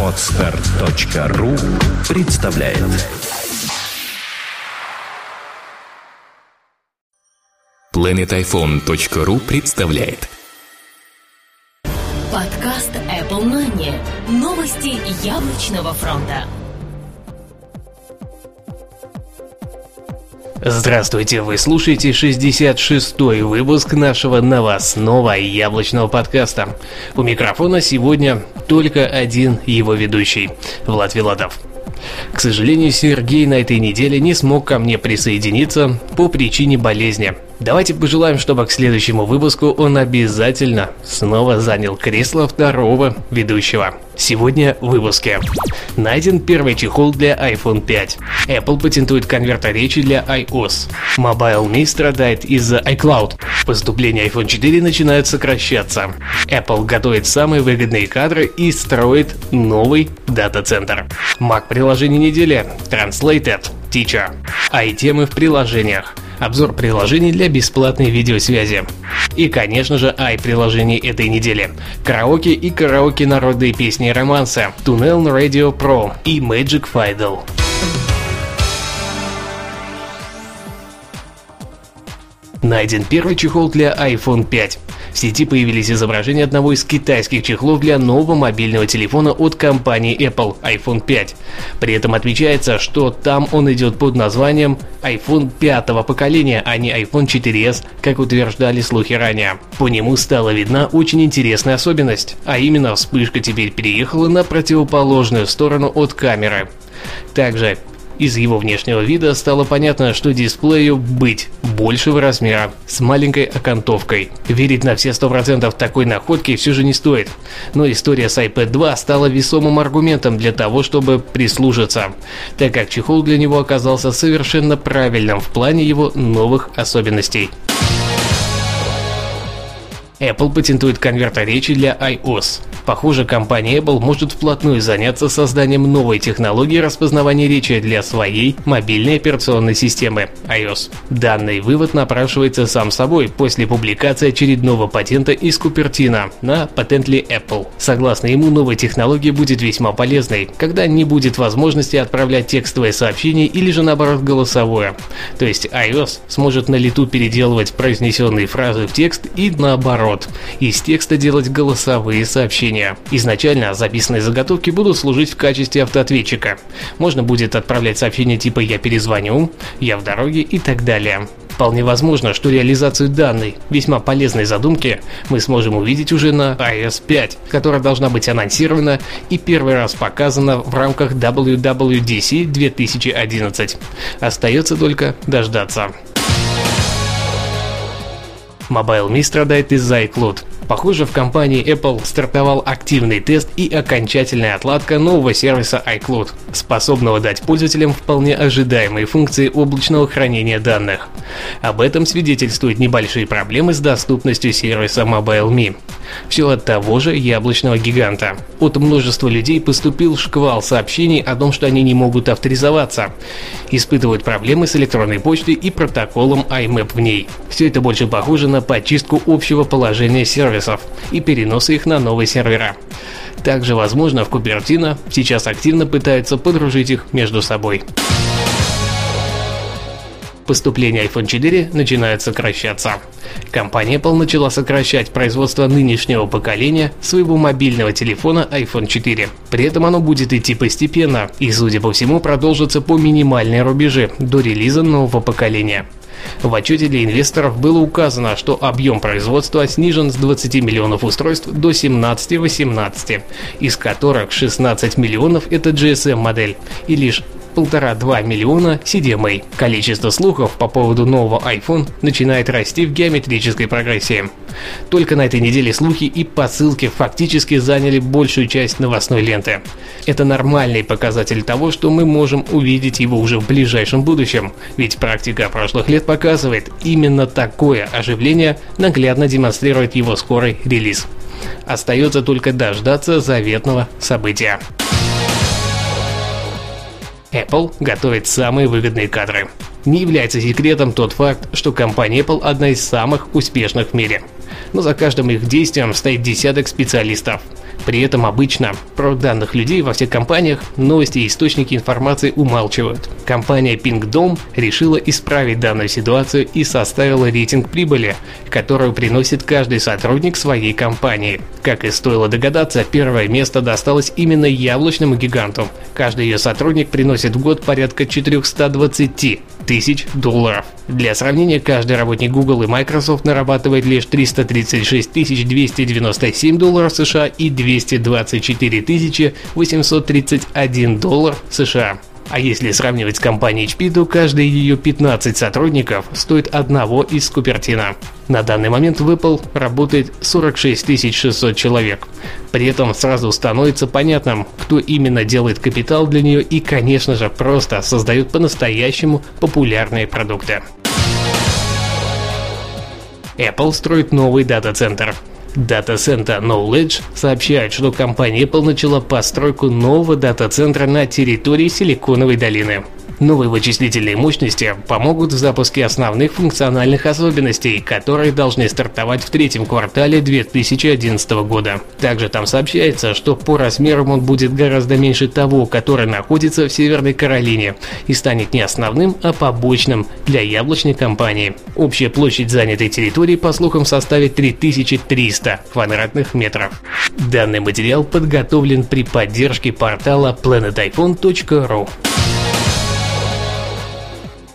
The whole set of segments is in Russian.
Отстар.ру представляет PlanetIphone.ru представляет Подкаст Apple Money. Новости яблочного фронта. Здравствуйте, вы слушаете 66-й выпуск нашего новостного яблочного подкаста. У микрофона сегодня только один его ведущий, Влад Вилатов. К сожалению, Сергей на этой неделе не смог ко мне присоединиться по причине болезни. Давайте пожелаем, чтобы к следующему выпуску он обязательно снова занял кресло второго ведущего. Сегодня в выпуске. Найден первый чехол для iPhone 5. Apple патентует конвертер речи для iOS. Mobile Me страдает из-за iCloud. Поступления iPhone 4 начинают сокращаться. Apple готовит самые выгодные кадры и строит новый дата-центр. Mac-приложение недели. Translated. Teacher. А и темы в приложениях обзор приложений для бесплатной видеосвязи. И, конечно же, ай-приложений этой недели. Караоке и караоке народные песни и романсы, Tunnel Radio Pro и Magic Fiddle. Найден первый чехол для iPhone 5. В сети появились изображения одного из китайских чехлов для нового мобильного телефона от компании Apple iPhone 5. При этом отмечается, что там он идет под названием iPhone пятого поколения, а не iPhone 4s, как утверждали слухи ранее. По нему стала видна очень интересная особенность, а именно вспышка теперь переехала на противоположную сторону от камеры. Также из его внешнего вида стало понятно, что дисплею быть большего размера, с маленькой окантовкой. Верить на все 100% такой находки все же не стоит. Но история с iPad 2 стала весомым аргументом для того, чтобы прислушаться, так как чехол для него оказался совершенно правильным в плане его новых особенностей. Apple патентует конвертер речи для iOS. Похоже, компания Apple может вплотную заняться созданием новой технологии распознавания речи для своей мобильной операционной системы iOS. Данный вывод напрашивается сам собой после публикации очередного патента из Купертина на Patently Apple. Согласно ему, новая технология будет весьма полезной, когда не будет возможности отправлять текстовое сообщение или же наоборот голосовое. То есть iOS сможет на лету переделывать произнесенные фразы в текст и наоборот. Из текста делать голосовые сообщения. Изначально записанные заготовки будут служить в качестве автоответчика. Можно будет отправлять сообщения типа «я перезвоню», «я в дороге» и так далее. Вполне возможно, что реализацию данной весьма полезной задумки мы сможем увидеть уже на iOS 5, которая должна быть анонсирована и первый раз показана в рамках WWDC 2011. Остается только дождаться. MobileMe страдает из-за iCloud. Похоже, в компании Apple стартовал активный тест и окончательная отладка нового сервиса iCloud, способного дать пользователям вполне ожидаемые функции облачного хранения данных. Об этом свидетельствуют небольшие проблемы с доступностью сервиса MobileMe. Все от того же яблочного гиганта. От множества людей поступил шквал сообщений о том, что они не могут авторизоваться, испытывают проблемы с электронной почтой и протоколом IMAP в ней. Все это больше похоже на почистку общего положения сервисов и переносы их на новые сервера. Также, возможно, в Купертино сейчас активно пытаются подружить их между собой поступления iPhone 4 начинают сокращаться. Компания Apple начала сокращать производство нынешнего поколения своего мобильного телефона iPhone 4. При этом оно будет идти постепенно и, судя по всему, продолжится по минимальной рубеже до релиза нового поколения. В отчете для инвесторов было указано, что объем производства снижен с 20 миллионов устройств до 17-18, из которых 16 миллионов это GSM модель и лишь полтора-два миллиона CDMA. Количество слухов по поводу нового iPhone начинает расти в геометрической прогрессии. Только на этой неделе слухи и посылки фактически заняли большую часть новостной ленты. Это нормальный показатель того, что мы можем увидеть его уже в ближайшем будущем, ведь практика прошлых лет показывает, именно такое оживление наглядно демонстрирует его скорый релиз. Остается только дождаться заветного события. Apple готовит самые выгодные кадры. Не является секретом тот факт, что компания Apple одна из самых успешных в мире. но за каждым их действием стоит десяток специалистов. При этом обычно про данных людей во всех компаниях новости и источники информации умалчивают. Компания PingDom решила исправить данную ситуацию и составила рейтинг прибыли, которую приносит каждый сотрудник своей компании. Как и стоило догадаться, первое место досталось именно яблочному гиганту. Каждый ее сотрудник приносит в год порядка 420 тысяч долларов. Для сравнения, каждый работник Google и Microsoft нарабатывает лишь 336 297 долларов США и 224 831 доллар США. А если сравнивать с компанией HP, то каждый ее 15 сотрудников стоит одного из Купертина. На данный момент в Apple работает 46 600 человек. При этом сразу становится понятным, кто именно делает капитал для нее и, конечно же, просто создает по-настоящему популярные продукты. Apple строит новый дата-центр. Center Knowledge сообщает, что компания Apple начала постройку нового дата-центра на территории Силиконовой долины. Новые вычислительные мощности помогут в запуске основных функциональных особенностей, которые должны стартовать в третьем квартале 2011 года. Также там сообщается, что по размерам он будет гораздо меньше того, который находится в Северной Каролине и станет не основным, а побочным для яблочной компании. Общая площадь занятой территории, по слухам, составит 3300 квадратных метров. Данный материал подготовлен при поддержке портала planetiphone.ru.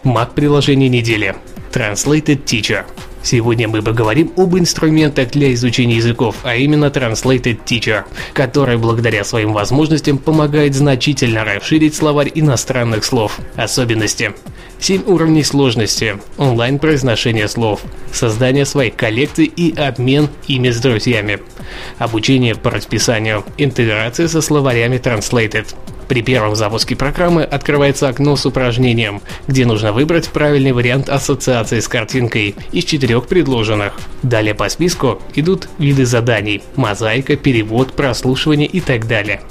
Mac-приложение недели. Translated Teacher. Сегодня мы поговорим об инструментах для изучения языков, а именно Translated Teacher, который благодаря своим возможностям помогает значительно расширить словарь иностранных слов. Особенности. 7 уровней сложности, онлайн-произношение слов, создание своих коллекций и обмен ими с друзьями, обучение по расписанию, интеграция со словарями Translated, при первом запуске программы открывается окно с упражнением, где нужно выбрать правильный вариант ассоциации с картинкой из четырех предложенных. Далее по списку идут виды заданий – мозаика, перевод, прослушивание и так далее.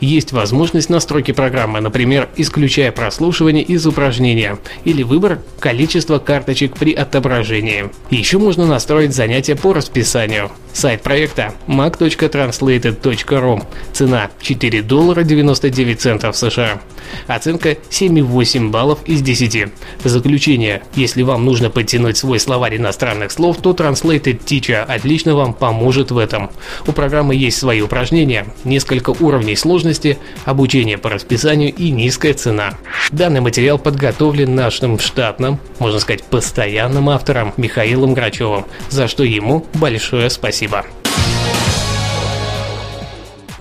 Есть возможность настройки программы, например, исключая прослушивание из упражнения или выбор количества карточек при отображении. Еще можно настроить занятия по расписанию. Сайт проекта mac.translated.ru. Цена 4 доллара 99 центов США. Оценка 7,8 баллов из 10. Заключение. Если вам нужно подтянуть свой словарь иностранных слов, то Translated Teacher отлично вам поможет в этом. У программы есть свои упражнения, несколько уровней сложности, обучение по расписанию и низкая цена. Данный материал подготовлен нашим штатным, можно сказать постоянным автором Михаилом Грачевым, за что ему большое спасибо.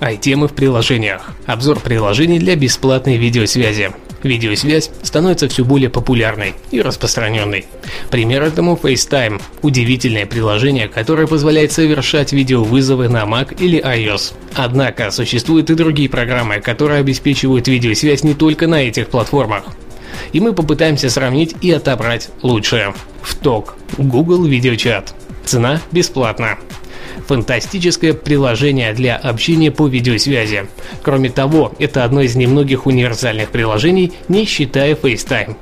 Ай-темы в приложениях. Обзор приложений для бесплатной видеосвязи. Видеосвязь становится все более популярной и распространенной. Пример этому FaceTime – удивительное приложение, которое позволяет совершать видеовызовы на Mac или iOS. Однако существуют и другие программы, которые обеспечивают видеосвязь не только на этих платформах. И мы попытаемся сравнить и отобрать лучшее. ВТОК – Google Видеочат. Цена бесплатна фантастическое приложение для общения по видеосвязи. Кроме того, это одно из немногих универсальных приложений, не считая FaceTime.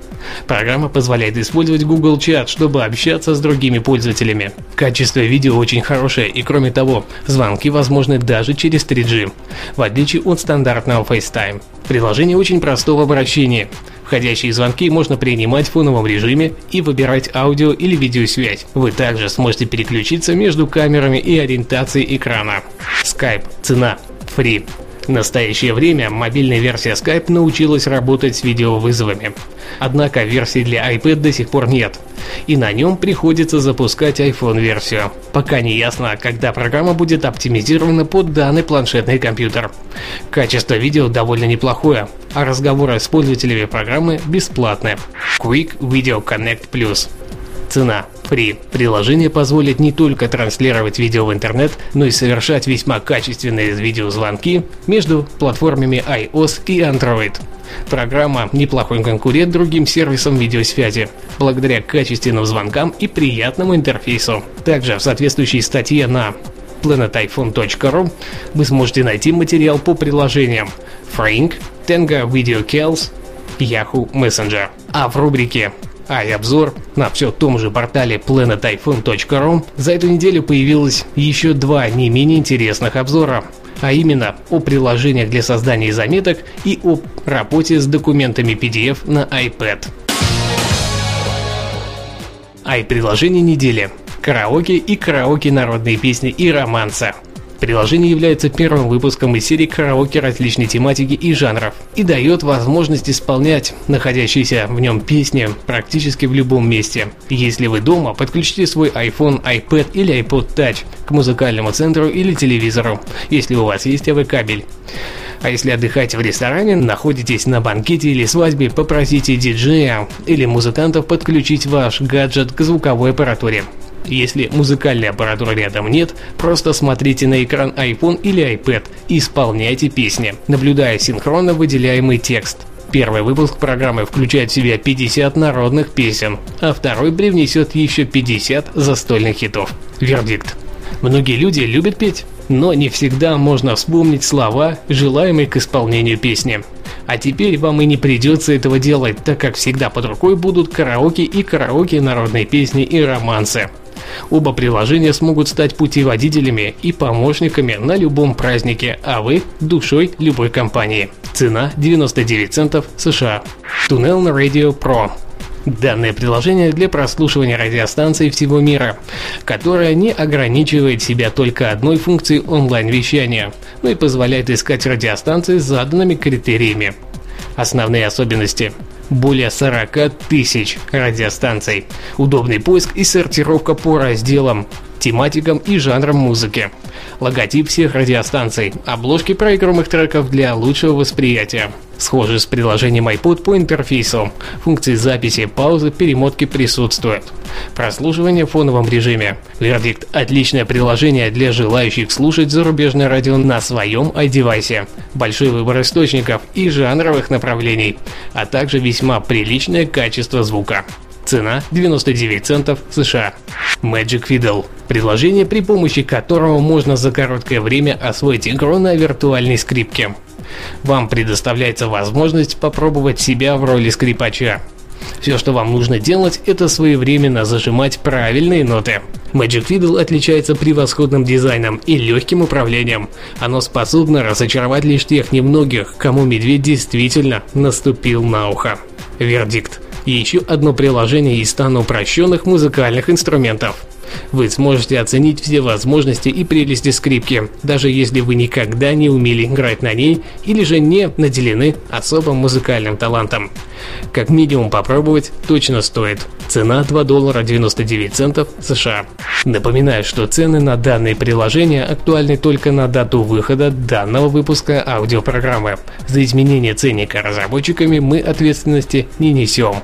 Программа позволяет использовать Google Chat, чтобы общаться с другими пользователями. Качество видео очень хорошее и кроме того, звонки возможны даже через 3G, в отличие от стандартного FaceTime. Приложение очень простого в обращении. Входящие звонки можно принимать в фоновом режиме и выбирать аудио или видеосвязь. Вы также сможете переключиться между камерами и ориентацией экрана. Skype. Цена. Free. В настоящее время мобильная версия Skype научилась работать с видеовызовами. Однако версии для iPad до сих пор нет, и на нем приходится запускать iPhone-версию. Пока не ясно, когда программа будет оптимизирована под данный планшетный компьютер. Качество видео довольно неплохое, а разговоры с пользователями программы бесплатные. Quick Video Connect Plus. Цена Free. Приложение позволит не только транслировать видео в интернет, но и совершать весьма качественные видеозвонки между платформами iOS и Android. Программа – неплохой конкурент другим сервисам видеосвязи, благодаря качественным звонкам и приятному интерфейсу. Также в соответствующей статье на planetiphone.ru вы сможете найти материал по приложениям Frink, Tenga Video Calls, Yahoo Messenger. А в рубрике а и обзор на все том же портале planetiphone.ru за эту неделю появилось еще два не менее интересных обзора а именно о приложениях для создания заметок и о работе с документами PDF на iPad. Ай-приложение недели. Караоке и караоке народные песни и романса. Приложение является первым выпуском из серии караоке различной тематики и жанров и дает возможность исполнять находящиеся в нем песни практически в любом месте. Если вы дома, подключите свой iPhone, iPad или iPod Touch к музыкальному центру или телевизору, если у вас есть АВ-кабель. А если отдыхаете в ресторане, находитесь на банкете или свадьбе, попросите диджея или музыкантов подключить ваш гаджет к звуковой аппаратуре. Если музыкальной аппаратуры рядом нет, просто смотрите на экран iPhone или iPad и исполняйте песни, наблюдая синхронно выделяемый текст. Первый выпуск программы включает в себя 50 народных песен, а второй привнесет еще 50 застольных хитов. Вердикт. Многие люди любят петь, но не всегда можно вспомнить слова, желаемые к исполнению песни. А теперь вам и не придется этого делать, так как всегда под рукой будут караоке и караоке народные песни и романсы. Оба приложения смогут стать путеводителями и помощниками на любом празднике, а вы – душой любой компании. Цена 99 центов США. Туннел на Radio Pro. Данное приложение для прослушивания радиостанций всего мира, которое не ограничивает себя только одной функцией онлайн-вещания, но и позволяет искать радиостанции с заданными критериями. Основные особенности более 40 тысяч радиостанций, удобный поиск и сортировка по разделам, тематикам и жанрам музыки, логотип всех радиостанций, обложки проигрываемых треков для лучшего восприятия. Схоже с приложением iPod по интерфейсу. Функции записи, паузы, перемотки присутствуют. Прослушивание в фоновом режиме. Вердикт – отличное приложение для желающих слушать зарубежное радио на своем iDevice. Большой выбор источников и жанровых направлений, а также весьма приличное качество звука. Цена 99 центов США. Magic Fiddle – приложение, при помощи которого можно за короткое время освоить игру на виртуальной скрипке. Вам предоставляется возможность попробовать себя в роли скрипача. Все, что вам нужно делать, это своевременно зажимать правильные ноты. Magic Fiddle отличается превосходным дизайном и легким управлением. Оно способно разочаровать лишь тех немногих, кому медведь действительно наступил на ухо. Вердикт. Еще одно приложение из стана упрощенных музыкальных инструментов. Вы сможете оценить все возможности и прелести скрипки, даже если вы никогда не умели играть на ней или же не наделены особым музыкальным талантом. Как минимум попробовать точно стоит. Цена 2 доллара 99 центов США. Напоминаю, что цены на данные приложения актуальны только на дату выхода данного выпуска аудиопрограммы. За изменение ценника разработчиками мы ответственности не несем.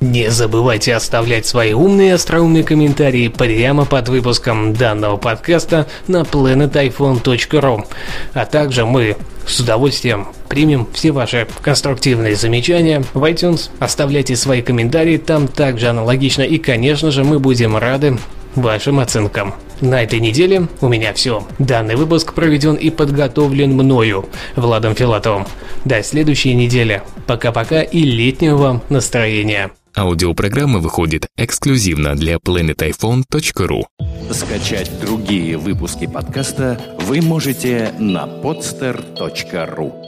Не забывайте оставлять свои умные и остроумные комментарии прямо под выпуском данного подкаста на planetiphone.ru. А также мы с удовольствием примем все ваши конструктивные замечания в iTunes. Оставляйте свои комментарии там также аналогично. И, конечно же, мы будем рады вашим оценкам. На этой неделе у меня все. Данный выпуск проведен и подготовлен мною, Владом Филатовым. До следующей недели. Пока-пока и летнего вам настроения. Аудиопрограмма выходит эксклюзивно для planetiphone.ru. Скачать другие выпуски подкаста вы можете на podster.ru.